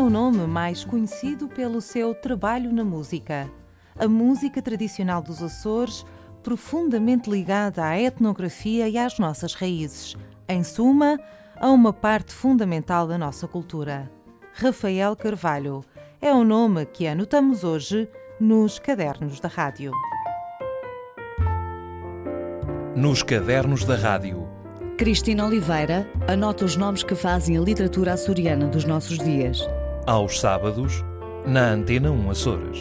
é o nome mais conhecido pelo seu trabalho na música. A música tradicional dos Açores, profundamente ligada à etnografia e às nossas raízes. Em suma, a uma parte fundamental da nossa cultura. Rafael Carvalho é o nome que anotamos hoje nos cadernos da rádio. Nos cadernos da rádio. Cristina Oliveira anota os nomes que fazem a literatura açoriana dos nossos dias. Aos sábados, na Antena 1 Açores.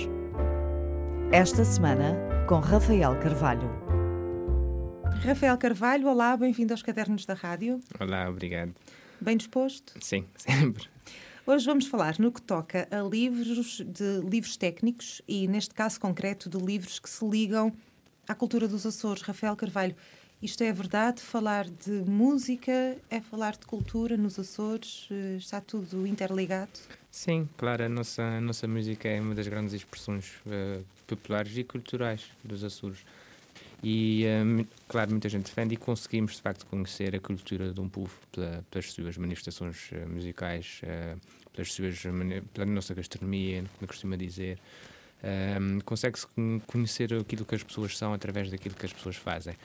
Esta semana, com Rafael Carvalho. Rafael Carvalho, olá, bem-vindo aos Cadernos da Rádio. Olá, obrigado. Bem disposto? Sim, sempre. Hoje vamos falar no que toca a livros de livros técnicos e, neste caso concreto, de livros que se ligam à cultura dos Açores. Rafael Carvalho, isto é verdade? Falar de música é falar de cultura nos Açores? Eh, está tudo interligado? Sim, claro, a nossa, a nossa música é uma das grandes expressões uh, populares e culturais dos Açores. E, um, claro, muita gente defende e conseguimos, de facto, conhecer a cultura de um povo pela, pelas suas manifestações uh, musicais, uh, pelas suas, pela nossa gastronomia, como costuma dizer. Um, Consegue-se conhecer aquilo que as pessoas são através daquilo que as pessoas fazem.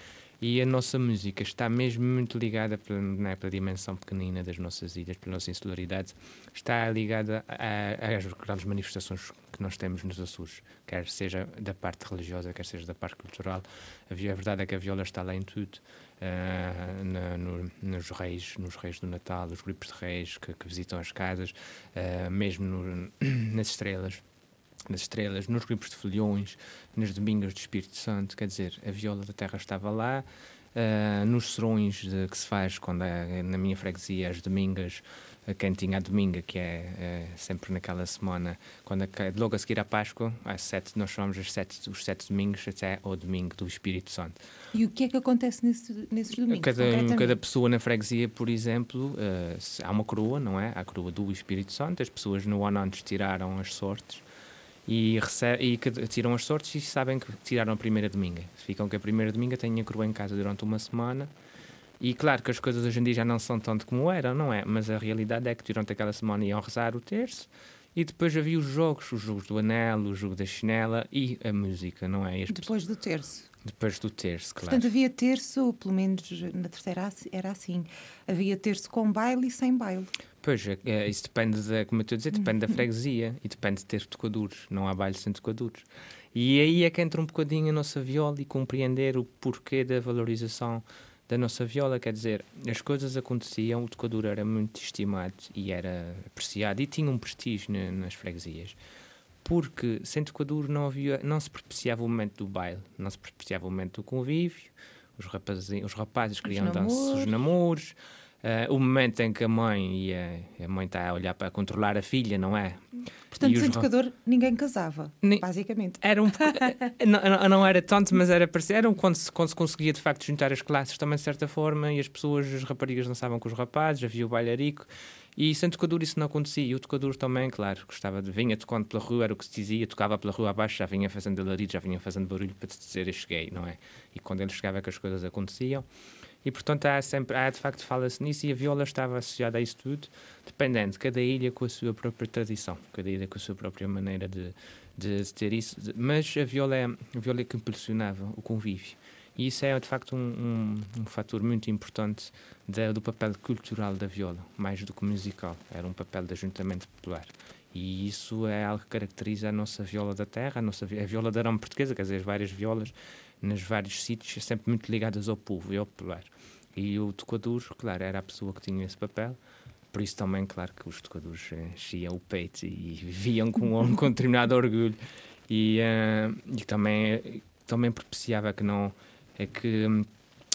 E a nossa música está mesmo muito ligada pela, né, pela dimensão pequenina das nossas ilhas, pela nossa insularidade, está ligada às grandes manifestações que nós temos nos Açores, quer seja da parte religiosa, quer seja da parte cultural. A, verdade é que a viola está lá em tudo. Uh, na, no, nos reis, nos reis do Natal, os grupos de reis que, que visitam as casas, uh, mesmo no, nas estrelas nas estrelas, nos grupos de foliões, nas domingas do Espírito Santo, quer dizer, a viola da terra estava lá, uh, nos serões de, que se faz quando é, na minha freguesia, as domingas, a quem tinha a dominga, que é, é sempre naquela semana, quando é, logo a seguir à Páscoa, às sete, nós chamamos os sete, os sete domingos até ao domingo do Espírito Santo. E o que é que acontece nesse, nesses domingos? Cada, cada pessoa na freguesia, por exemplo, uh, há uma coroa, não é? Há a coroa do Espírito Santo, as pessoas no ano antes tiraram as sortes e, e tiram as sortes e sabem que tiraram a primeira dominga. Ficam que a primeira dominga têm a coroa em casa durante uma semana. E claro que as coisas hoje em dia já não são tanto como eram, não é? Mas a realidade é que durante aquela semana iam rezar o terço e depois havia os jogos, os jogos do anel, o jogo da chinela e a música, não é? depois do terço. Depois do terço, claro. Portanto, havia terço, pelo menos na terceira era assim. Havia terço com baile e sem baile. Pois, é, é, isso depende, da, como eu estou a dizer, depende da freguesia e depende de ter tocadores. Não há baile sem tocadores. E aí é que entra um bocadinho a nossa viola e compreender o porquê da valorização da nossa viola. Quer dizer, as coisas aconteciam, o tocador era muito estimado e era apreciado e tinha um prestígio nas freguesias porque sem tocador não, havia, não se propiciava o momento do baile, não se propiciava o momento do convívio, os rapazes, os rapazes queriam dançar os namoros, uh, o momento em que a mãe e a, a, mãe está a olhar para controlar a filha, não é? Portanto, sem tocador ninguém casava, Ni basicamente. Era um não, não, era tanto, mas era era quando se, quando se conseguia de facto juntar as classes também de certa forma e as pessoas, as raparigas dançavam com os rapazes, havia o bailarico e sem tocador isso não acontecia. E o tocador também, claro, gostava de. vinha tocando pela rua, era o que se dizia, tocava pela rua abaixo, já vinha fazendo alarido, já vinha fazendo barulho para te dizer eu cheguei, não é? E quando ele chegava é que as coisas aconteciam. E portanto há sempre, há, de facto fala-se nisso e a viola estava associada a isso tudo, dependendo de cada ilha com a sua própria tradição, cada ilha com a sua própria maneira de, de ter isso. Mas a viola, é, a viola é que impulsionava o convívio. E isso é, de facto, um, um, um fator muito importante da, do papel cultural da viola, mais do que musical. Era um papel de ajuntamento popular. E isso é algo que caracteriza a nossa viola da terra, a, nossa, a viola da arame portuguesa, quer dizer, as várias violas nos vários sítios, sempre muito ligadas ao povo e ao popular. E o tocador, claro, era a pessoa que tinha esse papel. Por isso também, claro, que os tocadores enchiam o peito e viviam com um, determinado orgulho. E, uh, e também, também propiciava que não é que hum,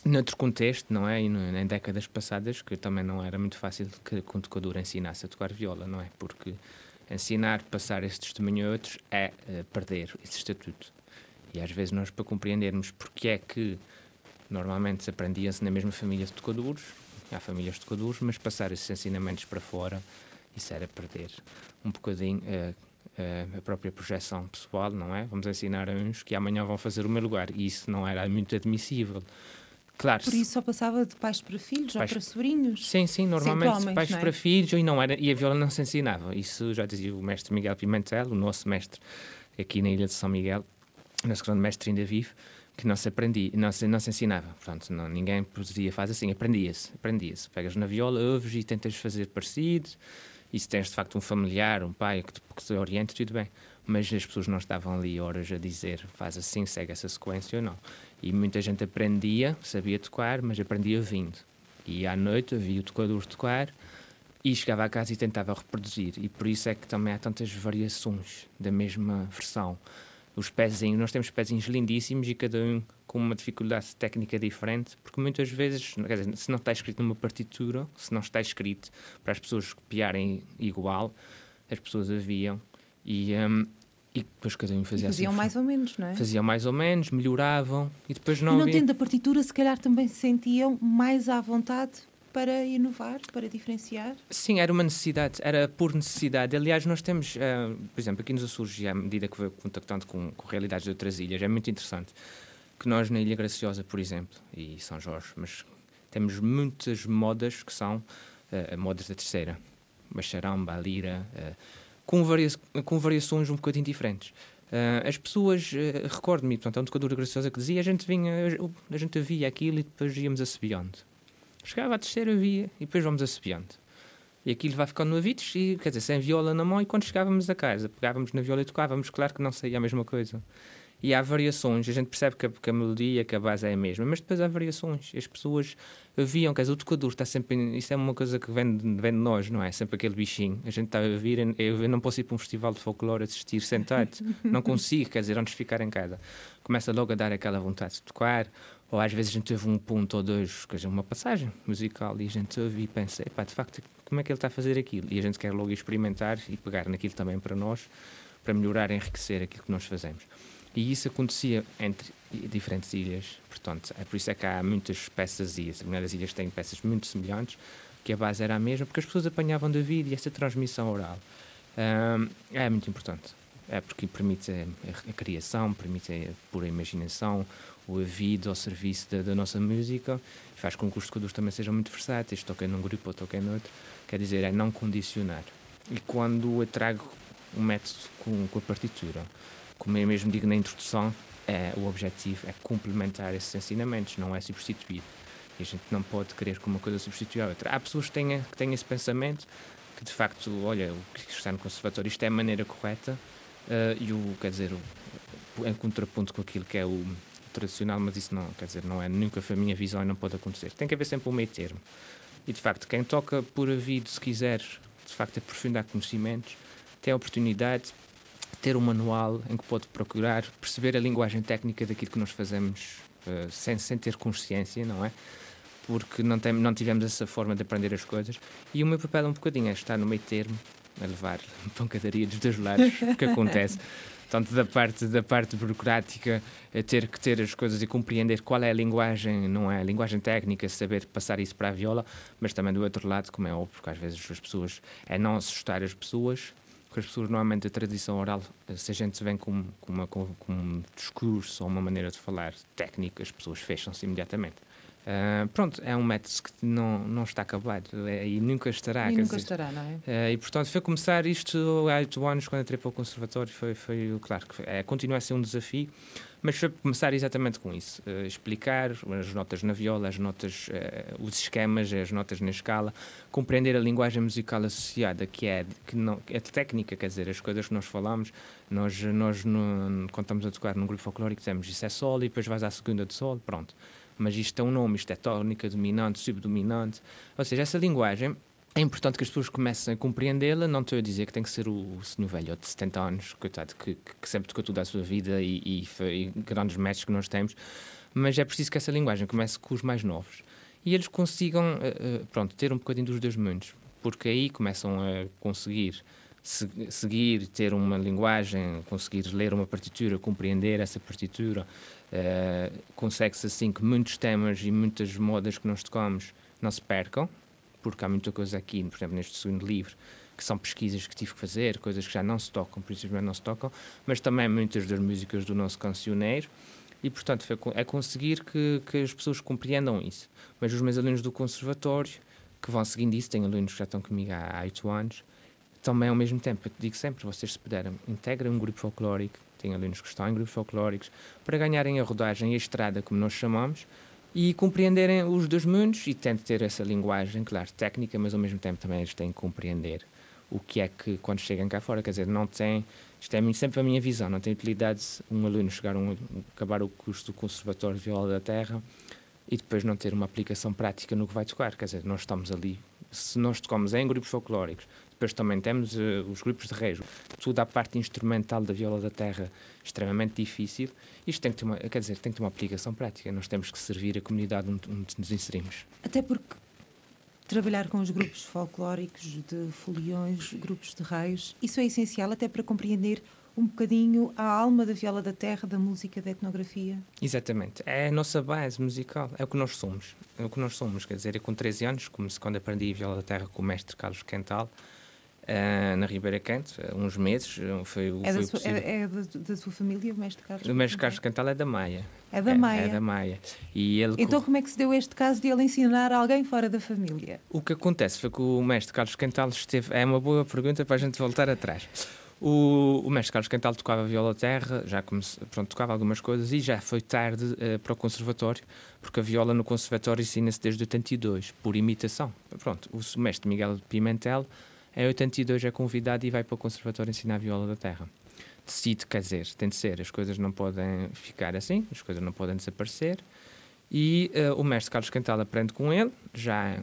noutro contexto, não é? E em décadas passadas, que também não era muito fácil que, que um tocador ensinasse a tocar viola, não é? Porque ensinar, passar esse testemunho a outros é uh, perder esse estatuto. E às vezes nós, para compreendermos porque é que normalmente se aprendia-se na mesma família de tocadores, há famílias de tocadores, mas passar esses ensinamentos para fora, isso era perder um bocadinho uh, uh, a própria projeção pessoal, não é? Vamos ensinar a uns que amanhã vão fazer o meu lugar, e isso não era muito admissível. Claro. Por isso só passava de pais para filhos Pais- ou para sobrinhos. Sim, sim, normalmente homens, pais é? para filhos e não era e a viola não se ensinava. Isso já dizia o mestre Miguel Pimentel, o nosso mestre aqui na ilha de São Miguel, nosso grande mestre ainda vive, que não se aprendia, não se, não se ensinava. Portanto, não, ninguém podia fazer assim, aprendia-se, aprendia-se. Pegas na viola, ouves e tentas fazer parecido. E se tens de facto um familiar, um pai que te, que te oriente, tudo bem. Mas as pessoas não estavam ali horas a dizer faz assim, segue essa sequência ou não. E muita gente aprendia, sabia tocar, mas aprendia vindo. E à noite havia o tocador tocar e chegava a casa e tentava reproduzir. E por isso é que também há tantas variações da mesma versão. Os pezinhos, nós temos pezinhos lindíssimos e cada um com uma dificuldade técnica diferente, porque muitas vezes, dizer, se não está escrito numa partitura, se não está escrito para as pessoas copiarem igual, as pessoas haviam e, hum, e depois cada um E fazia faziam assim, mais ou menos, não é? faziam mais ou menos, melhoravam e depois E não não havia... tendo a partitura, se calhar também se sentiam mais à vontade para inovar, para diferenciar. Sim, era uma necessidade, era por necessidade. Aliás, nós temos, ah, por exemplo, aqui nos Açores, à medida que vou contactando com, com realidades de outras ilhas, é muito interessante que nós na Ilha Graciosa, por exemplo, e São Jorge, mas temos muitas modas que são ah, modas da terceira. Bacharamba, a lira, ah, com, varia com variações um bocadinho diferentes. Ah, as pessoas, ah, recordo-me, portanto, é um tocador graciosa que dizia, a gente vinha, a gente via aquilo e depois íamos assobiando. Chegava à terceira via e depois vamos assobiando. E aquilo vai ficando no ouvidos, e, quer dizer, sem viola na mão, e quando chegávamos a casa, pegávamos na viola e tocávamos, claro que não saía a mesma coisa. E há variações, a gente percebe que a, que a melodia, que a base é a mesma, mas depois há variações. As pessoas viam, quer dizer, o tocador está sempre. Isso é uma coisa que vem, vem de nós, não é? Sempre aquele bichinho. A gente está a eu, eu não posso ir para um festival de folclore assistir sentado, não consigo, quer dizer, antes de ficar em casa. Começa logo a dar aquela vontade de tocar, ou às vezes a gente teve um ponto ou dois, quer dizer, uma passagem musical, e a gente ouve e pensa, de facto, como é que ele está a fazer aquilo? E a gente quer logo experimentar e pegar naquilo também para nós, para melhorar enriquecer aquilo que nós fazemos. E isso acontecia entre diferentes ilhas, portanto, é por isso é que há muitas peças e as determinadas ilhas têm peças muito semelhantes, que a base era a mesma, porque as pessoas apanhavam da vida e essa transmissão oral hum, é muito importante. É porque permite a, a criação, permite a pura imaginação, o ouvido ao serviço da, da nossa música, faz com que os tocadores também sejam muito versáteis, toquem num grupo ou toquem noutro, quer dizer, é não condicionar. E quando eu trago um método com, com a partitura, como eu mesmo digo na introdução, é, o objetivo é complementar esses ensinamentos, não é substituir. E a gente não pode querer que uma coisa substitua a outra. Há pessoas que têm, que têm esse pensamento, que de facto, olha, o que está no conservatório, isto é a maneira correta, eh, e o, quer dizer, o, em contraponto com aquilo que é o tradicional, mas isso não, quer dizer, não é nunca foi a minha visão e não pode acontecer. Tem que haver sempre um meio termo. E de facto, quem toca por ouvido, se quiser, de facto, aprofundar conhecimentos, tem a oportunidade de ter um manual em que pode procurar perceber a linguagem técnica daquilo que nós fazemos eh, sem, sem ter consciência, não é? Porque não, tem, não tivemos essa forma de aprender as coisas. E o meu papel é um bocadinho é estar no meio termo, a levar pancadaria dos dois lados, que acontece. Tanto da parte, da parte burocrática, a ter que ter as coisas e compreender qual é a linguagem, não é a linguagem técnica, saber passar isso para a viola, mas também do outro lado, como é óbvio, porque às vezes as pessoas, é não assustar as pessoas, porque as pessoas normalmente a tradição oral, se a gente vem com, com, uma, com, com um discurso ou uma maneira de falar técnica, as pessoas fecham-se imediatamente. Ah, pronto, é um método que não, não está acabado é, e nunca estará. e nunca dizer, estará, não é? eh, e portanto foi começar isto há oito anos quando entrei para o conservatório foi foi claro que foi, é, continua a ser um desafio mas foi começar exatamente com isso eh, explicar as notas na viola as notas os esquemas as notas na escala compreender a linguagem musical associada que é que não é técnica quer dizer as coisas que nós falamos nós nós no, quando estamos a tocar num grupo folclórico dizemos isso é sol e depois vais à segunda de sol pronto mas isto tem um nome, isto é tónica, dominante, subdominante. Ou seja, essa linguagem é importante que as pessoas comecem a compreendê-la. Não estou a dizer que tem que ser o senhor velho de 70 anos, coitado, que, que, sempre tocou tudo a sua vida e, e, e grandes mestres que nós temos, mas é preciso que essa linguagem comece com os mais novos e eles consigam eh, eh, pronto, ter um bocadinho dos dois mundos, porque aí começam a conseguir se- seguir, ter uma linguagem, conseguir ler uma partitura, compreender essa partitura. Eh, Consegue-se assim que muitos temas e muitas modas que nós tocamos não se percam, porque há muita coisa aqui, por exemplo, neste segundo livro, que são pesquisas que tive que fazer, coisas que já não se tocam, principalmente não se tocam, mas também muitas das músicas do nosso cancioneiro. E, portanto, é conseguir que, que as pessoas compreendam isso. Mas os meus alunos do conservatório, que vão seguindo isso, tenho alunos que já estão comigo há oito anos, também ao mesmo tempo, eu digo sempre, vocês se puderem, integrem um grupo folclórico, tem alunos que estão em grupos folclóricos, para ganharem a rodagem e a estrada, como nós chamamos, e compreenderem os dois mundos e tentem ter essa linguagem, claro, técnica, mas ao mesmo tempo também eles têm que compreender o que é que, quando chegam cá fora, quer dizer, não tem, isto é sempre a minha visão, não tem utilidade um aluno chegar um, acabar o curso do Conservatório de Viola da Terra e depois não ter uma aplicação prática no que vai tocar, quer dizer, nós estamos ali, se nós tocamos em grupos folclóricos, depois também temos uh, os grupos de rejo, toda a parte instrumental da viola da terra extremamente difícil. Isto tem que ter uma, quer dizer, tem que ter uma aplicação prática. Nós temos que servir a comunidade onde, onde nos inserimos. Até porque trabalhar com os grupos folclóricos de foliões, grupos de reis, isso é essencial até para compreender um bocadinho a alma da viola da terra, da música, da etnografia. Exatamente. É a nossa base musical, é o que nós somos. É o que nós somos. Quer dizer, eu com 13 anos, como quando aprendi viola da terra com o mestre Carlos Quental, Uh, na Ribeira Canto, uns meses. Eh, foi, é, foi da sua, é, é da, da, sua família, o mestre Carlos? O mestre Carlos Cantal é da Maia. É da Maia. É, é da Maia. E ele então, como é que se deu este caso de ele ensinar alguém fora da família? O que acontece foi que o mestre Carlos Cantal esteve. É uma boa pergunta para a gente voltar atrás. O, o mestre Carlos Cantal tocava viola terra, já comece, pronto, tocava algumas coisas e já foi tarde uh, para o conservatório, porque a viola no conservatório ensina-se desde 82, por imitação. Pronto, o mestre Miguel Pimentel em 82 é convidado e vai para o Conservatório ensinar viola da terra. Decide, quer dizer, tem de ser, as coisas não podem ficar assim, as coisas não podem desaparecer. E uh, o mestre Carlos Cantal aprende com ele, já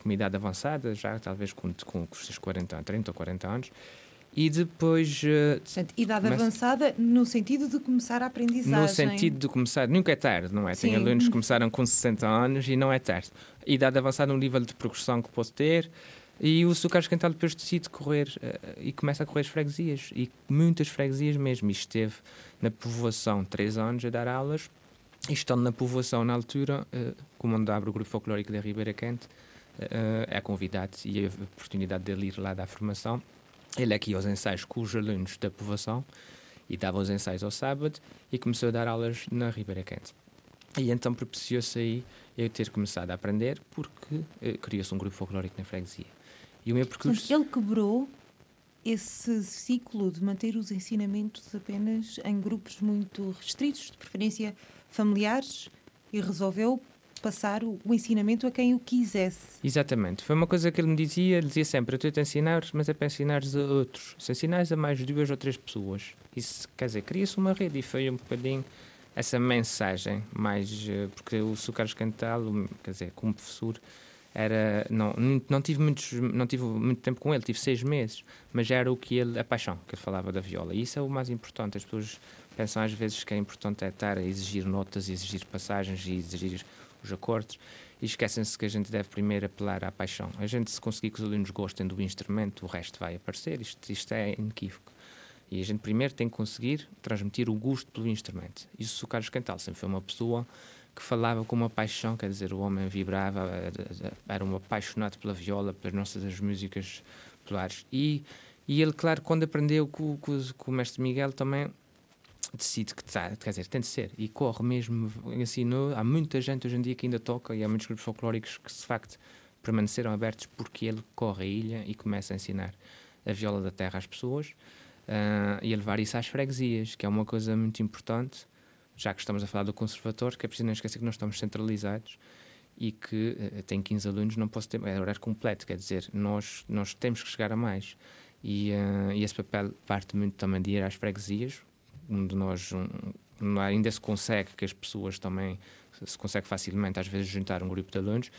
com idade avançada, já talvez com, com, com os seus 40, 30 ou 40 anos. E depois. Uh, Portanto, idade começa... avançada no sentido de começar a aprendizagem. No sentido de começar. Nunca é tarde, não é? Sim. Tem alunos que começaram com 60 anos e não é tarde. Idade avançada, um nível de progressão que pode ter. E o Carlos Cantal depois decide correr uh, e começa a correr as freguesias. E muitas freguesias mesmo. E esteve na povoação três anos a dar aulas. E estando na povoação na altura, uh, onde abre o grupo folclórico da Ribeira Quente, uh, é convidado e a oportunidade dele ir lá dar formação. Ele aqui aos ensaios com os alunos da povoação e dava os ensaios ao sábado e começou a dar aulas na Ribeira Quente. E então propiciou-se aí eu ter começado a aprender porque criou-se um grupo folclórico na freguesia. E o meu percurso. Portanto, ele quebrou esse ciclo de manter os ensinamentos apenas em grupos muito restritos, de preferência familiares, e resolveu passar o, o, ensinamento a quem o quisesse. Exatamente. Foi uma coisa que ele me dizia, ele dizia sempre, eu estou a ensinar, mas é para ensinar a outros. Se ensinares a mais duas ou três pessoas. Isso, quer dizer, cria-se uma rede e foi um bocadinho essa mensagem, mais, eh, porque o Carlos Cantal, quer dizer, como professor, era não, não tive muitos não tive muito tempo com ele tive seis meses mas era o que ele a paixão que ele falava da viola. E isso é o mais importante. As pessoas pensam às vezes que é importante é estar a exigir notas exigir passagens e exigir os acordes e esquecem-se que a gente deve primeiro apelar à paixão. A gente se conseguir que os alunos gostem do instrumento o resto vai aparecer. Isto, isto é inequívoco. E a gente primeiro tem que conseguir transmitir o gosto pelo instrumento. Isso o Carlos Cantal sempre foi uma pessoa que falava com uma paixão, quer dizer, o homem vibrava, era um apaixonado pela viola, pelas nossas músicas populares. E, e ele, claro, quando aprendeu com, com, com o mestre Miguel também decide que tá, quer dizer, tem de ser e corre mesmo, ensinou. Há muita gente hoje em dia que ainda toca e há muitos grupos folclóricos que, de facto, permaneceram abertos porque ele corre a ilha e começa a ensinar a viola da terra às pessoas uh, e a levar isso às freguesias, que é uma coisa muito importante já que estamos a falar do conservatório, que é preciso não esquecer que nós estamos centralizados e que uh, tem 15 alunos, não posso ter, é horário completo, quer dizer, nós, nós temos que chegar a mais. E, uh, e esse papel parte muito também de ir às freguesias, onde nós um, ainda se consegue que as pessoas também se consegue facilmente, às vezes, juntar um grupo de alunos.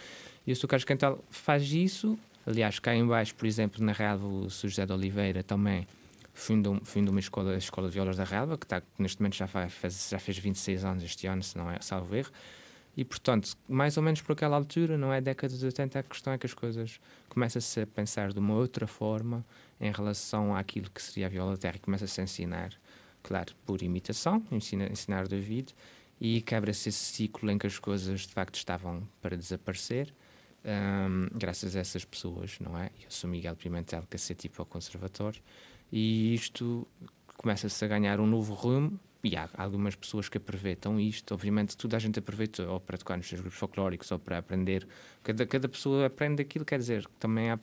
E o Sr. Carlos Cantal faz isso. Aliás, cá em baixo, por exemplo, na Real, o Sr. José de Oliveira também fundam, fundam uma escola, a Escola de Violas da Relva, que está, neste momento já, faz, já fez 26 anos este ano, se não é salvo erro. E, portanto, mais ou menos por aquela altura, não é década de 80, a questão é que as coisas começam-se a pensar de uma outra forma em relação àquilo que seria a viola da terra e começa-se a ensinar, claro, por imitação, ensina, ensinar David, e quebra-se esse ciclo em que as coisas de facto estavam para desaparecer, um, graças a essas pessoas, não é? Eu sou Miguel Pimentel, que é tipo ao conservatório, e isto começa-se a ganhar um novo rumo e há algumas pessoas que aproveitam isto. Obviamente, toda a gente aproveita ou para tocar nos seus grupos folclóricos ou para aprender. Cada, cada pessoa aprende aquilo, quer dizer, que também há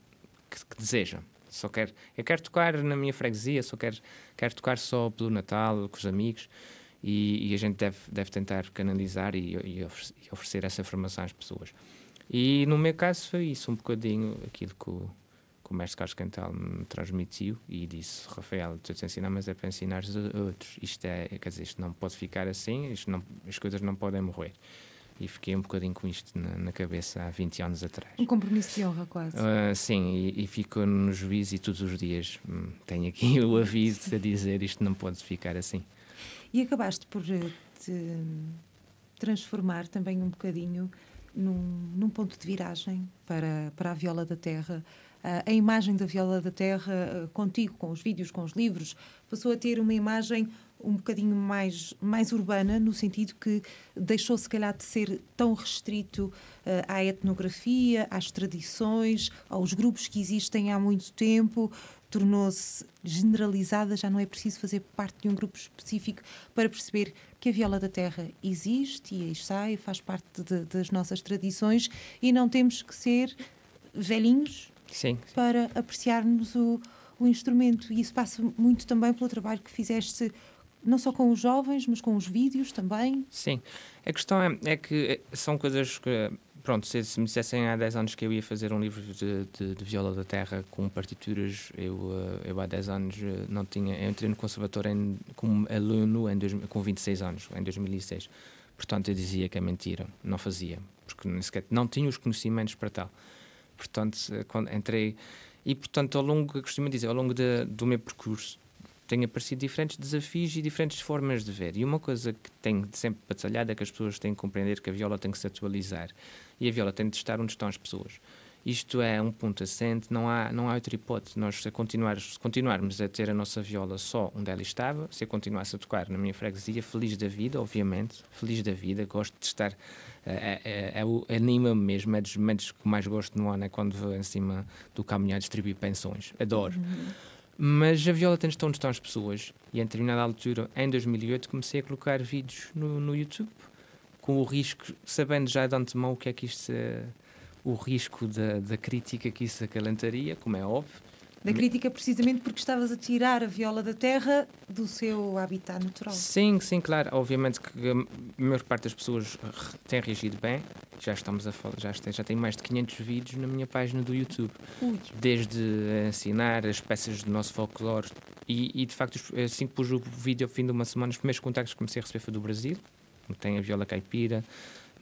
que, que deseja. Só quer, eu quero tocar na minha freguesia, só quero, quero tocar só pelo Natal, com os amigos. E, e a gente deve, deve tentar canalizar e, e, oferecer, e, oferecer, essa formação às pessoas. E no meu caso foi isso, um bocadinho aquilo que o mestre Carlos Cantal me transmitiu e disse: Rafael, tu te ensinar, mas é para ensinar a outros. Isto é, quer dizer, isto não pode ficar assim, isto não, as coisas não podem morrer. E fiquei um bocadinho com isto na, na cabeça há 20 anos atrás. Um compromisso de honra, quase. Uh, sim, e, e fico no juízo e todos os dias hum, tenho aqui o aviso a dizer: isto não pode ficar assim. E acabaste por eh, te transformar também um bocadinho num, num ponto de viragem para, para a viola da terra. Uh, a imagem da viola da terra uh, contigo, com os vídeos, com os livros, passou a ter uma imagem um bocadinho mais, mais urbana, no sentido que deixou, se calhar, de ser tão restrito uh, à etnografia, às tradições, aos grupos que existem há muito tempo, tornou-se generalizada, já não é preciso fazer parte de um grupo específico para perceber que a viola da terra existe e está e faz parte de, das nossas tradições e não temos que ser velhinhos sim, sim. para apreciarmos o, o instrumento. E isso passa muito também pelo trabalho que fizeste não só com os jovens, mas com os vídeos também? Sim. A questão é, é que são coisas que pronto, se, se, me dissessem há 10 anos que eu ia fazer um livro de, de, de viola da terra com partituras, eu, eh, eu há 10 anos eh, não tinha. Eu entrei no conservatório em, como aluno em dois, com 26 anos, em 2006. Portanto, eu dizia que é mentira, não fazia, porque nem sequer não tinha os conhecimentos para tal. Portanto, eh, quando entrei. E, portanto, ao longo, costumo dizer, ao longo de, do meu percurso, têm aparecido diferentes desafios e diferentes formas de ver. E uma coisa que tem sempre batalhado é que as pessoas têm que compreender que a viola tem que se atualizar e a viola tem de estar onde estão as pessoas. Isto é um ponto assente, não há, não há outra hipótese. Nós, se, continuar, se continuarmos a ter a nossa viola só onde ela estava, se eu continuasse a tocar na minha freguesia, feliz da vida, obviamente, feliz da vida, gosto de estar. É, é, é, anima-me mesmo, é dos momentos que mais gosto no ano, é quando vou em cima do caminhão distribuir pensões. Adoro. Uhum. Mas a viola tem de estar onde estão as pessoas. E em determinada altura, em 2008, comecei a colocar vídeos no, no YouTube com o risco, sabendo já de antemão o que é que isto, o risco da, da crítica que isso acalentaria, como é óbvio. Da crítica precisamente porque estavas a tirar a viola da terra do seu habitat natural. Sim, sim, claro. Obviamente que a maior parte das pessoas tem reagido bem. Já estamos a falar, já, tem, já tem mais de 500 vídeos na minha página do YouTube. Ui. Desde ensinar as peças do nosso folclore e, e, de facto assim que pus o vídeo ao fim de uma semana, os primeiros contactos que comecei a receber foi do Brasil, tem a viola caipira,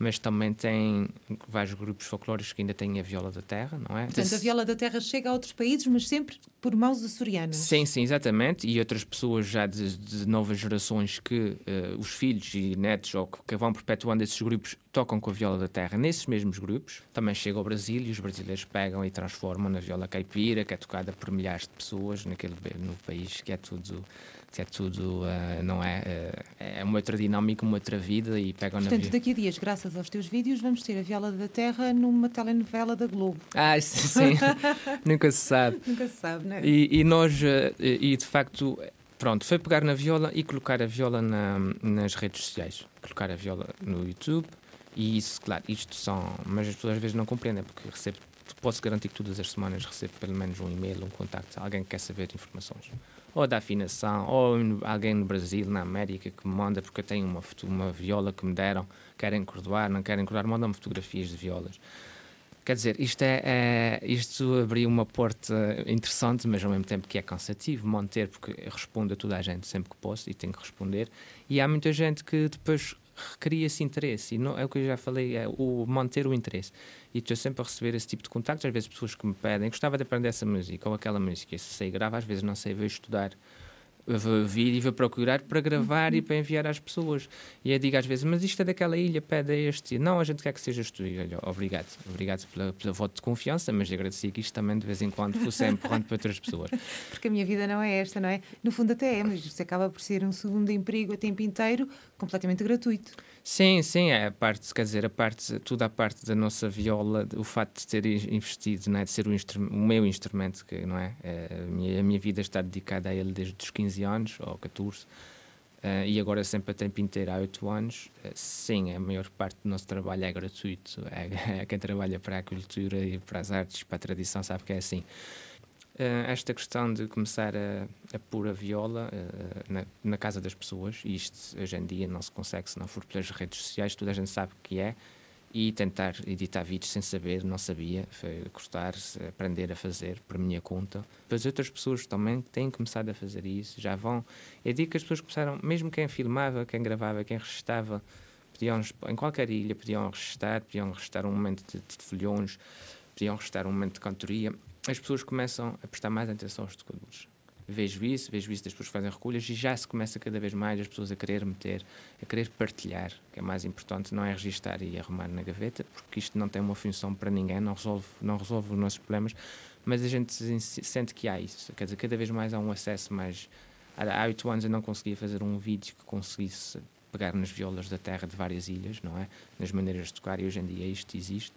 mas também tem vários grupos folclóricos que ainda têm a viola da terra, não é? Portanto, a viola da terra chega a outros países, mas sempre por mãos açorianas. Sim, sim, exatamente. E outras pessoas já de, de novas gerações que uh, os filhos e netos ou que, que vão perpetuando esses grupos tocam com a viola da terra nesses mesmos grupos. Também chega ao Brasil e os brasileiros pegam e transformam na viola caipira, que é tocada por milhares de pessoas naquele, no país, que é tudo que é tudo, uh, não é? Uh, é uma outra dinâmica, uma outra vida e pegam Portanto, na daqui a dias, graças aos teus vídeos, vamos ter a Viola da Terra numa telenovela da Globo. Ah, sim, nunca se sabe. nunca se sabe, não é? E, e nós, uh, e de facto, pronto, foi pegar na viola e colocar a viola na, nas redes sociais. Colocar a viola no YouTube e isso, claro, isto são. Mas as pessoas às vezes não compreendem, porque recebo, posso garantir que todas as semanas recebo pelo menos um e-mail, um contacto, alguém que quer saber informações ou da afinação, ou alguém no Brasil, na América, que me manda porque eu tenho uma, uma viola que me deram, querem cordoar, não querem cordoar, mandam-me fotografias de violas. Quer dizer, isto, é, é, isto abriu uma porta interessante, mas ao mesmo tempo que é cansativo manter, porque eu respondo a toda a gente sempre que posso e tenho que responder. E há muita gente que depois esse interesse, e não, é o que eu já falei, é o manter o interesse. E estou sempre a receber esse tipo de contactos, às vezes pessoas que me pedem, gostava de aprender essa música ou aquela música, se sei grava, às vezes não sei, vou estudar vir e vou procurar para gravar e para enviar às pessoas. E eu digo às vezes, mas isto é daquela ilha, pede a este. Não, a gente quer que sejas tu. E olha, obrigado, obrigado pela, pela voto de confiança, mas agradecia que isto também de vez em quando fosse empurrando para outras pessoas. Porque a minha vida não é esta, não é? No fundo até é, mas isto acaba por ser um segundo emprego a tempo inteiro, completamente gratuito. Sim, sim, é a parte, quer dizer, a parte, toda a parte da nossa viola, o facto de ter investido, não é, de ser o, o meu instrumento, que não é, é a, minha, a minha vida está dedicada a ele desde os 15 anos ou 14. Uh, e agora sempre a tempo inteiro há oito anos. Uh, sim, a maior parte do nosso trabalho é gratuito. É, é, quem trabalha para a cultura e para as artes, para a tradição, sabe que é assim. Uh, esta questão de começar a, a pôr a viola na, na, casa das pessoas, e isto hoje em dia não se consegue se não for pelas redes sociais, toda a gente sabe que é, e tentar editar vídeos sem saber, não sabia, foi cortar, aprender a fazer por minha conta. Depois outras pessoas também têm começado a fazer isso, já vão. Eu digo que as pessoas começaram, mesmo quem filmava, quem gravava, quem registava, podiam, em qualquer ilha, podiam registrar, podiam registrar um momento de, de folhões, podiam registrar um momento de cantoria. As pessoas começam a prestar mais atenção aos tocadores vejo isso, vejo isso das pessoas que fazem recolhas e já se começa cada vez mais as pessoas a querer meter, a querer partilhar, que é mais importante, não é registar e arrumar na gaveta, porque isto não tem uma função para ninguém, não resolve, não resolve os nossos problemas, mas a gente sente que há isso, quer dizer, cada vez mais há um acesso mais. Há oito anos eu não conseguia fazer um vídeo que conseguisse pegar nas violas da terra de várias ilhas, não é? Nas maneiras de tocar, e hoje em dia isto existe.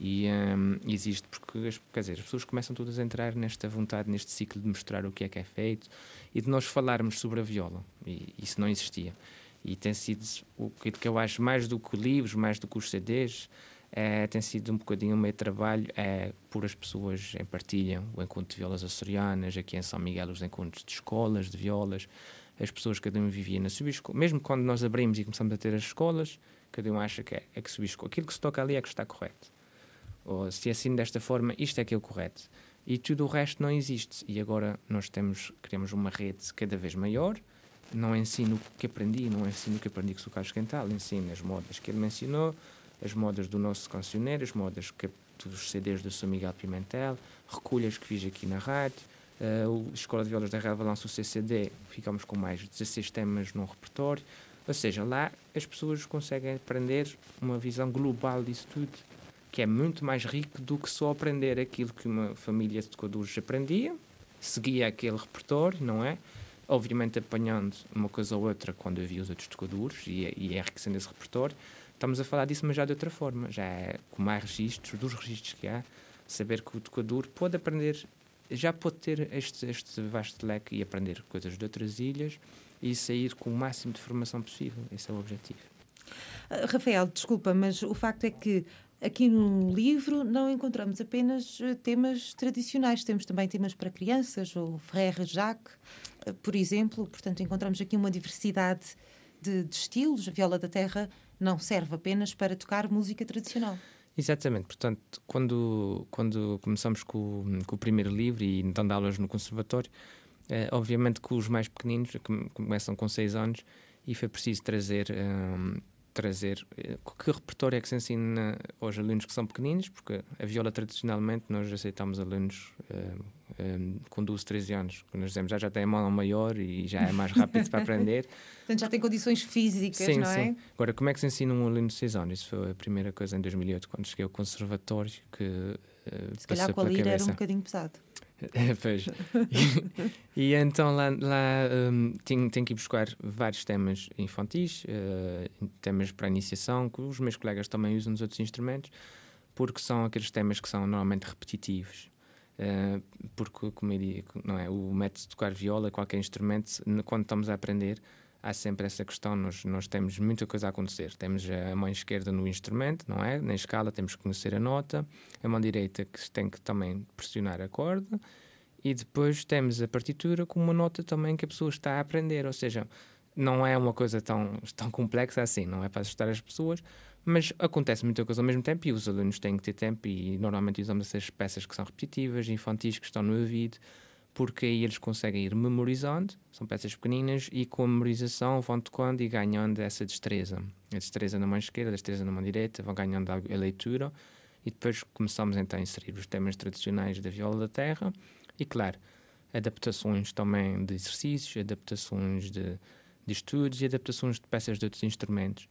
E um, existe porque, quer dizer, as pessoas começam todas a entrar nesta vontade, neste ciclo de mostrar o que é que é feito e de nós falarmos sobre a viola. E isso não existia. E tem sido o que eu acho mais do que livros, mais do que os CDs, é, tem sido um bocadinho o meu trabalho é por as pessoas em partilha o encontro de violas açorianas, aqui em São Miguel os encontros de escolas, de violas, as pessoas, cada um vivia na sua escola, mesmo quando nós abrimos e começamos a ter as escolas, cada um acha que é, é que subescola. Aquilo que se toca ali é que está correto ou se assino desta forma, isto é que é o correto. E tudo o resto não existe. E agora nós temos, queremos uma rede cada vez maior. Não ensino o que aprendi, não ensino o que aprendi com o Carlos Quental, ensino as modas que ele mencionou, as modas do nosso cancioneiro, as modas que, dos CDs do São Miguel Pimentel, recolhas que fiz aqui na rádio, uh, a Escola de Violas da Relva lança o CCD, ficamos com mais de 16 temas no repertório. Ou seja, lá as pessoas conseguem aprender uma visão global disso tudo que é muito mais rico do que só aprender aquilo que uma família de tocadores aprendia, seguia aquele repertório, não é? Obviamente apanhando uma coisa ou outra quando havia os outros tocadores e, e enriquecendo esse repertório. Estamos a falar disso, mas já de outra forma, já é com mais registros, dos registros que há, saber que o tocador pode aprender, já pode ter este, este vasto leque e aprender coisas de outras ilhas e sair com o máximo de formação possível. Esse é o objetivo. Uh, Rafael, desculpa, mas o facto é que Aqui no livro não encontramos apenas eh, temas tradicionais, temos também temas para crianças, o Frère Jacques, eh, por exemplo. Portanto, encontramos aqui uma diversidade de, de estilos. A viola da terra não serve apenas para tocar música tradicional. Exatamente, portanto, quando, quando começamos com, com o primeiro livro e dando aulas no conservatório, eh, obviamente que os mais pequeninos começam com seis anos e foi preciso trazer um, trazer. Eh, que repertório é que se ensina aos alunos que são pequeninos? Porque a viola, tradicionalmente, nós aceitamos alunos um, com 12, 13 anos. Quando nós dizemos já, já tem a mão maior e já é mais rápido para aprender. Portanto, já tem condições físicas, sim, não é? Sim. Agora, como é que se ensina um aluno de 6 anos? Isso foi a primeira coisa em 2008, quando cheguei ao conservatório. Que, uh, se calhar com a lira era um bocadinho pesado. pois. E, e, então lá, lá um, tenho, tenho que ir buscar vários temas infantis, uh, temas para iniciação, que os meus colegas também usam nos outros instrumentos, porque são aqueles temas que são normalmente repetitivos. Uh, porque, como eu digo, não é, o método de tocar viola, qualquer instrumento, quando estamos a aprender, há sempre essa questão. Nós, nós temos muita coisa a acontecer. Temos a mão esquerda no instrumento, não é? Na escala temos que conhecer a nota, a mão direita que tem que também pressionar a corda e depois temos a partitura com uma nota também que a pessoa está a aprender. Ou seja, não é uma coisa tão, tão complexa assim, não é para assustar as pessoas, mas acontece muita coisa ao mesmo tempo e os alunos têm que ter tempo e normalmente usamos essas peças que são repetitivas, infantis, que estão no ouvido porque aí eles conseguem ir memorizando, são peças pequeninas, e com a memorização vão tocando e ganhando essa destreza. A destreza na mão esquerda, a destreza na mão direita, vão ganhando a leitura, e depois começamos então a inserir os temas tradicionais da viola da terra, e claro, adaptações também de exercícios, adaptações de, de estudos e adaptações de peças de outros instrumentos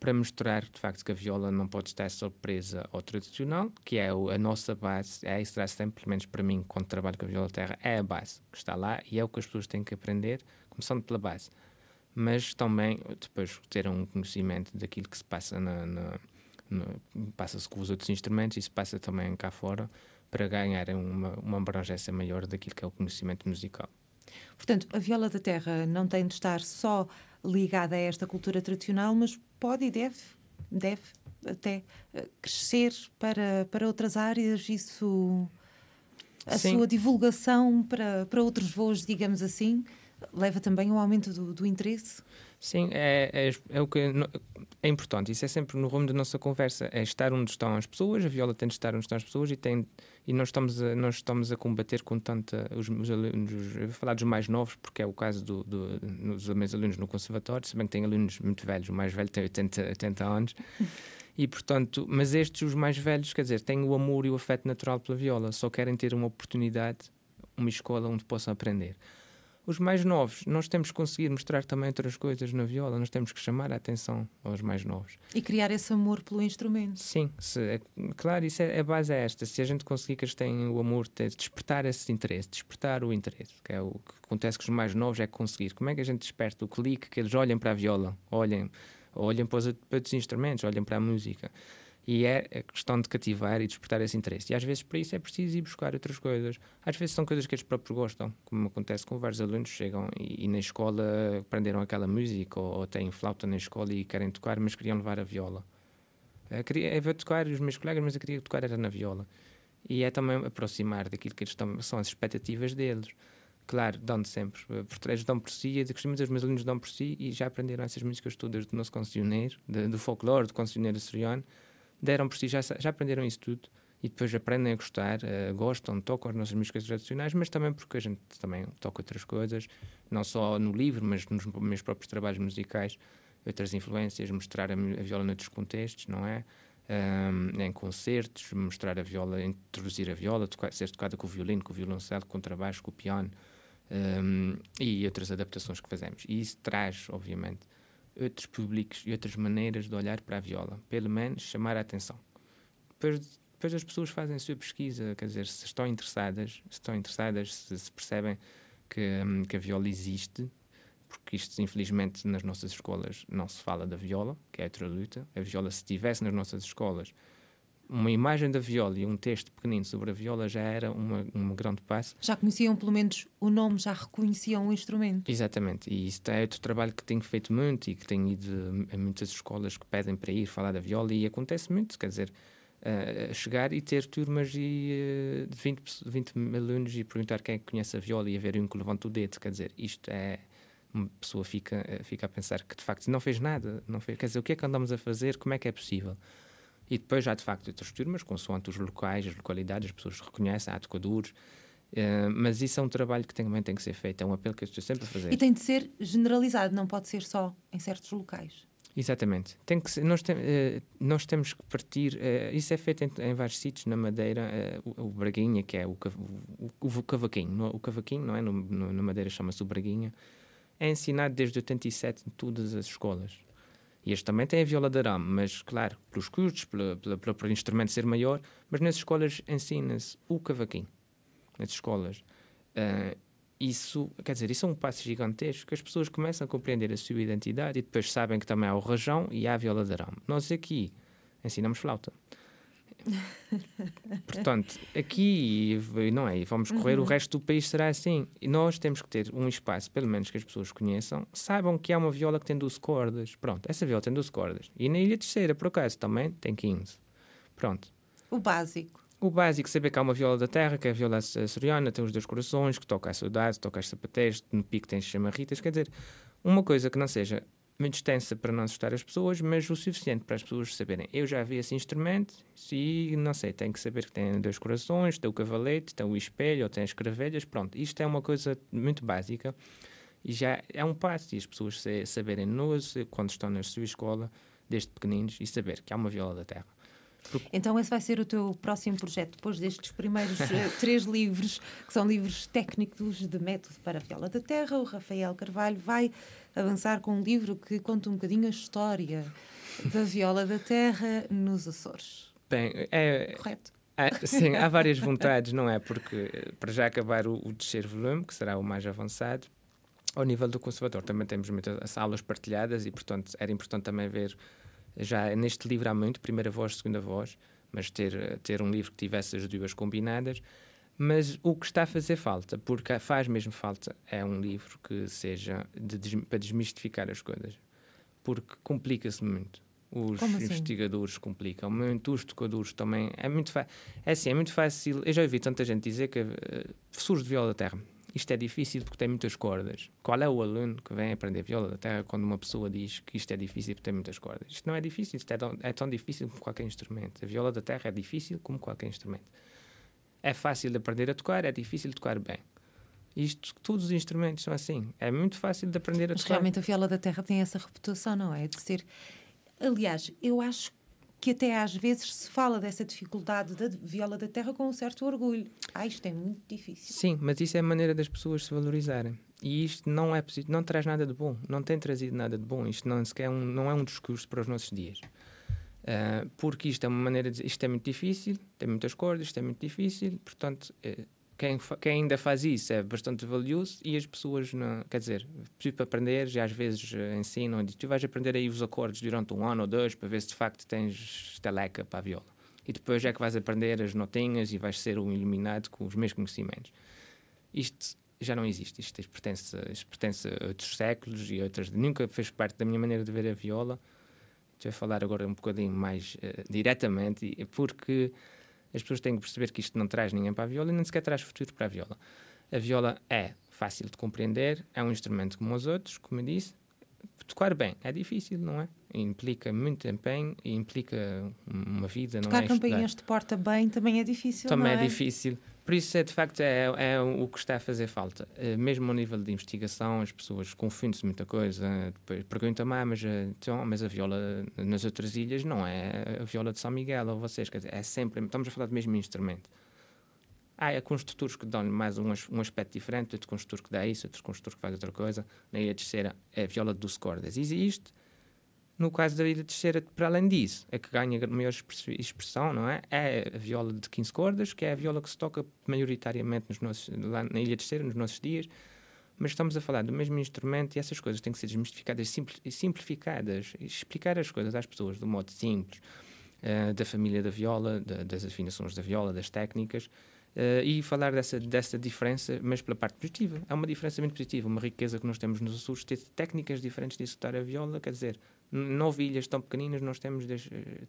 para mostrar de facto que a viola não pode estar surpresa ao tradicional, que é a nossa base, é isso será sempre, pelo menos para mim, quando trabalho com a viola terra, é a base que está lá e é o que as pessoas têm que aprender, começando pela base. Mas também depois ter um conhecimento daquilo que se passa na, na, na passa-se com os outros instrumentos e se passa também cá fora para ganhar uma, uma abrangência maior daquilo que é o conhecimento musical. Portanto, a viola da terra não tem de estar só ligada a esta cultura tradicional, mas pode e deve, deve até eh, crescer para, para outras áreas. Isso, a Sim. sua divulgação para, para outros voos, digamos assim, leva também ao aumento do, do interesse? Sim, é, é, é, o que é importante. Isso é sempre no rumo da nossa conversa. É estar onde estão as pessoas. A viola tem de estar onde estão as pessoas e, tem, e nós, estamos a, nós estamos a combater com tanta. Os, os alunos, eu vou falar dos mais novos, porque é o caso do, do, dos meus alunos no conservatório. Se bem que tem alunos muito velhos, o mais velho tem 80, 80 anos. E portanto, mas estes, os mais velhos, quer dizer, têm o amor e o afeto natural pela viola, só querem ter uma oportunidade, uma escola onde possam aprender. Os mais novos, nós temos que conseguir mostrar também outras coisas na viola, nós temos que chamar a atenção aos mais novos. E criar esse amor pelo instrumento. Sim, se, é, claro, isso é, a base é esta. Se a gente conseguir que eles tenham o amor, de despertar esse interesse, despertar o interesse, que é o que acontece com os mais novos, é conseguir. Como é que a gente desperta o clique, que eles olhem para a viola, olhem, olhem para os, para os instrumentos, olhem para a música. E é a questão de cativar e despertar esse interesse. E às vezes para isso é preciso ir buscar outras coisas. Às vezes são coisas que eles próprios gostam, como acontece com vários alunos chegam e, e na escola aprenderam aquela música ou, ou, têm flauta na escola e querem tocar, mas queriam levar a viola. Eu, queria, eu tocar os meus colegas, mas eu queria tocar era na viola. E é também aproximar daquilo que eles estão, são as expectativas deles. Claro, dão sempre. Eles dão por si, eu costumo dizer, os meus alunos dão por si e já aprenderam essas músicas todas do nosso cancioneiro, do folclore, do cancioneiro açoriano deram por já, já aprenderam isso tudo e depois aprendem a gostar, uh, gostam, tocam as nossas músicas tradicionais, mas também porque a gente também toca outras coisas, não só no livro, mas nos meus próprios trabalhos musicais, outras influências, mostrar a, a viola noutros contextos, não é? Um, em concertos, mostrar a viola, introduzir a viola, tocar, ser tocada com o violino, com o violoncelo, com o trabalho, com o piano um, e outras adaptações que fazemos. E isso traz, obviamente, outros públicos e outras maneiras de olhar para a viola, pelo menos chamar a atenção. Depois, depois as pessoas fazem a sua pesquisa, quer dizer, se estão interessadas, se estão interessadas, se, se percebem que, hum, que a viola existe, porque isto, infelizmente, nas nossas escolas não se fala da viola, que é outra luta. A viola, se estivesse nas nossas escolas, uma imagem da viola e um texto pequenino sobre a viola já era uma, um grande passo. Já conheciam pelo menos o nome, já reconheciam o instrumento. Exatamente, e isso é outro trabalho que tenho feito muito e que tenho ido a muitas escolas que pedem para ir falar da viola e acontece muito, quer dizer, uh, chegar e ter turmas e, uh, de 20, 20 alunos e perguntar quem é que conhece a viola e haver um que levanta o dedo, quer dizer, isto é uma pessoa fica, eh, fica a pensar que de facto não fez nada, não fez, quer dizer, o que é que andamos a fazer, como é que é possível? E depois há de facto outras turmas, consoante os locais, as localidades, as pessoas reconhecem, há tocadores. Uh, mas isso é um trabalho que também tem que ser feito, é um apelo que eu estou sempre a fazer. E tem de ser generalizado, não pode ser só em certos locais. Exatamente. Tem que ser, nós, tem, uh, nós temos que partir. Uh, isso é feito em, em, vários sítios, na Madeira, o, o, Braguinha, que é o, o, o cavaquinho. No, o cavaquinho, não é? No, no, na Madeira chama-se o Braguinha. É ensinado desde 87 em todas as escolas. E este também tem a viola de arame, mas, claro, pelos custos, pelo pelo instrumento ser maior, mas nas escolas ensina-se o cavaquinho. Nas escolas. Uh, isso, quer dizer, isso é um passo gigantesco, que as pessoas começam a compreender a sua identidade e depois sabem que também há o rajão e há a viola de arame. Nós aqui ensinamos flauta. Portanto, aqui não é, vamos correr, uhum. o resto do país será assim. E nós temos que ter um espaço, pelo menos que as pessoas conheçam, saibam que há uma viola que tem 12 cordas. Pronto, essa viola tem 12 cordas. E na Ilha Terceira, por acaso, também tem 15. Pronto. O básico. O básico, saber que há uma viola da terra, que é a viola açoriana, tem os dois corações, que toca a saudade, toca as sapateiras, no pico tem as chamarritas. Quer dizer, uma coisa que não seja muito extensa para não assustar as pessoas, mas o suficiente para as pessoas saberem. Eu já vi esse instrumento e, não sei, tem que saber que tem dois corações, tem o cavalete, tem o espelho, ou tem as cravelhas, pronto. Isto é uma coisa muito básica e já é um passo. E as pessoas saberem nos, quando estão na sua escola, desde pequeninos, e saber que há uma viola da terra. Então, esse vai ser o teu próximo projeto, depois destes primeiros eh, três livros, que são livros técnicos de método para a viola da terra. O Rafael Carvalho vai avançar com um livro que conta um bocadinho a história da viola da terra nos Açores. Bem, é. Correto? Há, sim, há várias vontades, não é? Porque eh, para já acabar o, o terceiro volume, que será o mais avançado, ao nível do conservador também temos muitas aulas partilhadas e, portanto, era importante também ver já neste livro há muito, primeira voz, segunda voz, mas ter, ter um livro que tivesse as duas combinadas. Mas o que está a fazer falta, porque faz mesmo falta, é um livro que seja de, para desmistificar as coisas. Porque complica-se muito. Os assim? investigadores complicam muito, os tocadores também. É muito fácil. É assim, é muito fácil. Eu já ouvi tanta gente dizer que uh, surge de viola da terra. Isto é difícil porque tem muitas cordas. Qual é o aluno que vem aprender viola da terra quando uma pessoa diz que isto é difícil porque tem muitas cordas? Isto não é difícil, isto é tão, é tão difícil como qualquer instrumento. A viola da terra é difícil como qualquer instrumento. É fácil de aprender a tocar, é difícil de tocar bem. Isto, todos os instrumentos são assim. É muito fácil de aprender a Mas tocar. realmente a viola da terra tem essa reputação, não é? De ser. Aliás, eu acho que até às vezes se fala dessa dificuldade da viola da terra com um certo orgulho. Ah, isto é muito difícil. Sim, mas isso é a maneira das pessoas se valorizarem. E isto não é não traz nada de bom, não tem trazido nada de bom. Isto não, sequer é um, não é um discurso para os nossos dias. Uh, porque isto é uma maneira de isto é muito difícil, tem muitas cordas, isto é muito difícil, portanto, uh, quem, quem, ainda faz isso é bastante valioso e as pessoas, não, quer dizer, preciso para aprender, já às vezes uh, ensinam, tu vais aprender aí os acordes durante um ano ou dois para ver se de facto tens estaleca para a viola. E depois é que vais aprender as notinhas e vais ser um iluminado com os mesmos conhecimentos. Isto já não existe, isto pertence, isto pertence a outros séculos e outras. Nunca fez parte da minha maneira de ver a viola vai falar agora um bocadinho mais uh, diretamente, porque as pessoas têm que perceber que isto não traz ninguém para a viola e nem sequer traz futuro para a viola. A viola é fácil de compreender, é um instrumento como os outros, como eu disse. Tocar bem é difícil, não é? Implica muito empenho e implica uma vida, Tocar não é? Tocar campainhas de porta bem também é difícil, Também é? é difícil. Por isso, é, de facto, é, é, o que está a fazer falta. Eh, mesmo ao nível de investigação, as pessoas confundem-se muita coisa. Depois perguntam-me, ah, mas, então, mas a viola nas outras ilhas não é a viola de São Miguel ou vocês. Quer dizer, é sempre, estamos a falar do mesmo instrumento. Há é construtores que dão mais um, um aspecto diferente, outro construtor que dá isso, outro construtor que faz outra coisa. Na ilha terceira é a viola 12 cordas. Existe no caso da Ilha Terceira, para além disso, a que ganha maior expressão, não é? É a viola de 15 cordas, que é a viola que se toca maioritariamente nos nossos, lá na Ilha Terceira, nos nossos dias. Mas estamos a falar do mesmo instrumento e essas coisas têm que ser desmistificadas e simplificadas. Explicar as coisas às pessoas de um modo simples, uh, da família da viola, da, das afinações da viola, das técnicas. Uh, e falar dessa, dessa diferença, mas pela parte positiva. É uma diferença muito positiva, uma riqueza que nós temos nos Açores, ter técnicas diferentes de executar a viola, quer dizer, nove ilhas tão pequeninas, nós temos uh,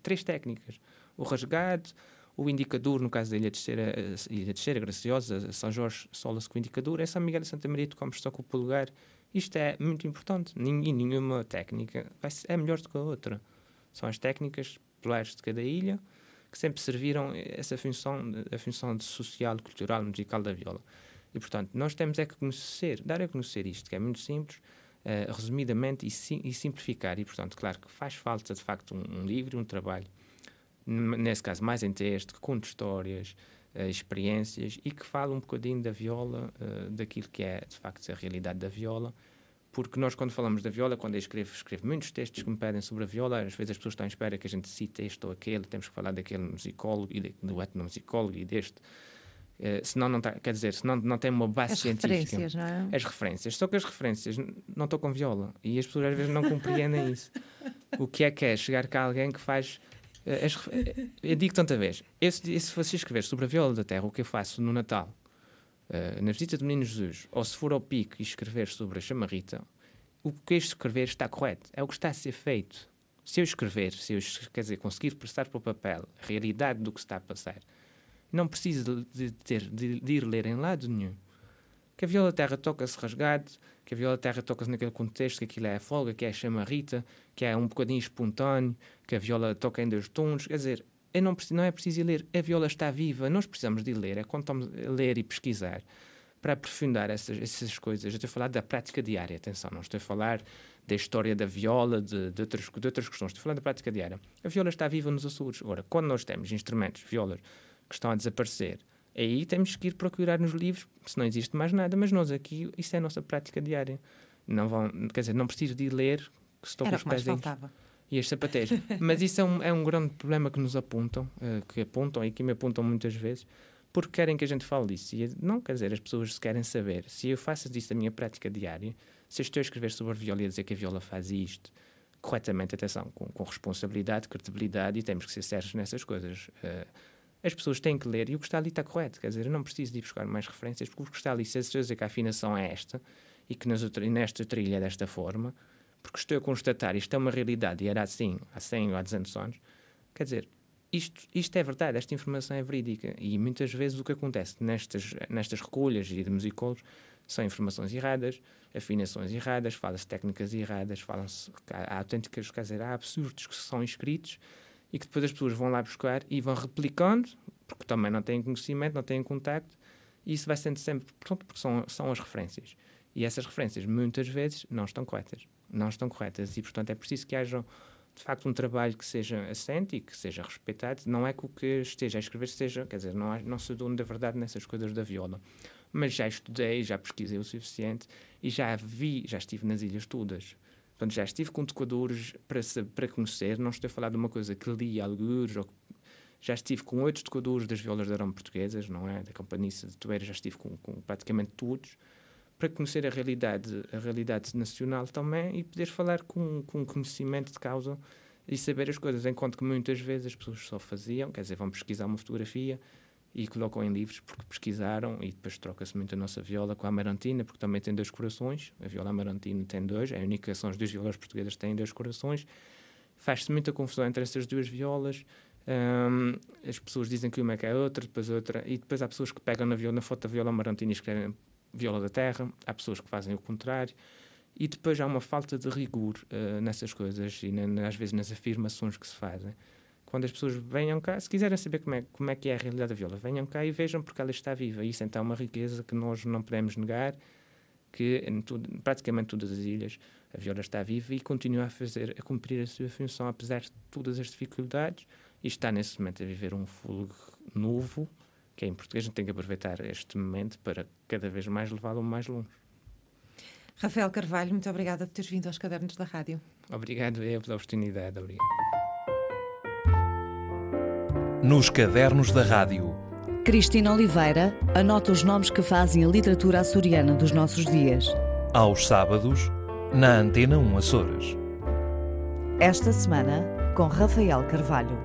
três técnicas. O rasgado, o indicador, no caso da Ilha Terceira, Ilha Terceira Graciosa, São Jorge sola-se com o indicador, é São Miguel Santa Maria tocamos só com o polegar. Isto é muito importante. Ninguém, nenhuma técnica é melhor do que a outra. São as técnicas populares de cada ilha que sempre serviram essa função, a função de social, cultural, musical da viola. E, portanto, nós temos é que conhecer, dar a conhecer isto, que é muito simples, uh, resumidamente, e, sim, e, simplificar. E, portanto, claro que faz falta, de facto, um, um livro, um trabalho, nesse caso, mais em texto, que conte histórias, uh, experiências e que fale um bocadinho da viola, uh, daquilo que é, de facto, a realidade da viola, porque nós, quando falamos da viola, quando eu escrevo, escrevo muitos textos que me pedem sobre a viola, às vezes as pessoas estão à espera que a gente cite este ou aquele, temos que falar daquele musicólogo e de, do etnomusicólogo e deste. Uh, senão não tá, quer dizer, senão não tem uma base as científica. Referências, não é? As referências. Só que as referências não estão com viola. E as pessoas às vezes não compreendem isso. O que é que é chegar cá alguém que faz. Uh, as, eu digo tanta vez: esse, se você escrever sobre a viola da terra, o que eu faço no Natal, na visita do Menino Jesus, ou se for ao pico e escrever sobre a chamarrita, o que eu escrever está correto. É o que está a ser feito. Se eu escrever, se eu quer dizer, conseguir prestar para o papel a realidade do que está a passar, não preciso de, ter, de, de ir ler em lado nenhum. Que a viola terra toca-se rasgado, que a viola terra toca-se naquele contexto, que aquilo é a folga, que é a chamarrita, que é um bocadinho espontâneo, que a viola toca em dois tons. Quer dizer, eu não, não é preciso ir ler, a viola está viva, nós precisamos de ler, é quando estamos a ler e pesquisar para aprofundar essas, essas coisas. Eu estou a falar da prática diária, atenção, não estou a falar da história da viola, de, de, outras, de outras questões, estou a falar da prática diária. A viola está viva nos Açores. Agora, quando nós temos instrumentos, violas, que estão a desaparecer, aí temos que ir procurar nos livros, se não existe mais nada, mas nós aqui, isso é a nossa prática diária. Não vão, quer dizer, não preciso de ler, que estou Era com os pés e as sapateiras. mas isso é um, é um grande problema que nos apontam, uh, que apontam e que me apontam muitas vezes, porque querem que a gente fale disso. E não, quer dizer, as pessoas querem saber. Se eu faço disso a minha prática diária, se eu estou a escrever sobre a viola e a dizer que a viola faz isto, corretamente, atenção, com, com responsabilidade, credibilidade, e temos que ser sérios nessas coisas. Uh, as pessoas têm que ler e o que está ali está correto. Quer dizer, eu não preciso de ir buscar mais referências, porque o que está ali, se eu dizer que a afinação é esta e que nas, nesta trilha é desta forma, porque estou a constatar isto é uma realidade e era assim há 100 ou há 200 anos, quer dizer, isto, isto é verdade, esta informação é verídica. E muitas vezes o que acontece nestas, nestas recolhas de musicólogos são informações erradas, afinações erradas, fala-se técnicas erradas, falam-se há autênticas, quer dizer, há absurdos que são escritos e que depois as pessoas vão lá buscar e vão replicando, porque também não têm conhecimento, não têm contacto, e isso vai sendo sempre, pronto, porque são, são as referências. E essas referências muitas vezes não estão corretas. Não estão corretas. E, portanto, é preciso que haja de facto um trabalho que seja assente e que seja respeitado. Não é que o que esteja a escrever seja, quer dizer, não, há, não sou dono da verdade nessas coisas da viola. Mas já estudei, já pesquisei o suficiente e já vi, já estive nas ilhas todas. Portanto, já estive com tocadores para, para conhecer. Não estou a falar de uma coisa que li alguns ou já estive com oito tocadores das violas de arame portuguesas, não é? Da Companhia de Toeira já estive com, com praticamente todos para conhecer a realidade, a realidade nacional também e poder falar com, com conhecimento de causa e saber as coisas, enquanto que muitas vezes as pessoas só faziam, quer dizer, vão pesquisar uma fotografia e colocam em livros porque pesquisaram e depois troca-se muito a nossa viola com a amarantina, porque também tem dois corações, a viola amarantina tem dois, é a única, são as duas violas portuguesas têm dois corações, faz-se muita confusão entre essas duas violas, um, as pessoas dizem que uma é que é outra, depois outra, e depois há pessoas que pegam na, viola, na foto da viola amarantina e escrevem viola da terra, há pessoas que fazem o contrário, e depois há uma falta de rigor uh, nessas coisas e na, às vezes nas afirmações que se fazem. Quando as pessoas venham cá, se quiserem saber como é, como é que é a realidade da viola, venham cá e vejam porque ela está viva. Isso então é uma riqueza que nós não podemos negar, que em tudo, praticamente todas as ilhas a viola está viva e continua a fazer, a cumprir a sua função apesar de todas as dificuldades e está nesse momento a viver um fogo novo que é em português, a gente tem que aproveitar este momento para cada vez mais levá-lo mais longe. Rafael Carvalho, muito obrigada por teres vindo aos Cadernos da Rádio. Obrigado eu pela oportunidade. Obrigado. Nos Cadernos da Rádio. Cristina Oliveira anota os nomes que fazem a literatura açoriana dos nossos dias. Aos sábados, na Antena 1 Açores. Esta semana, com Rafael Carvalho.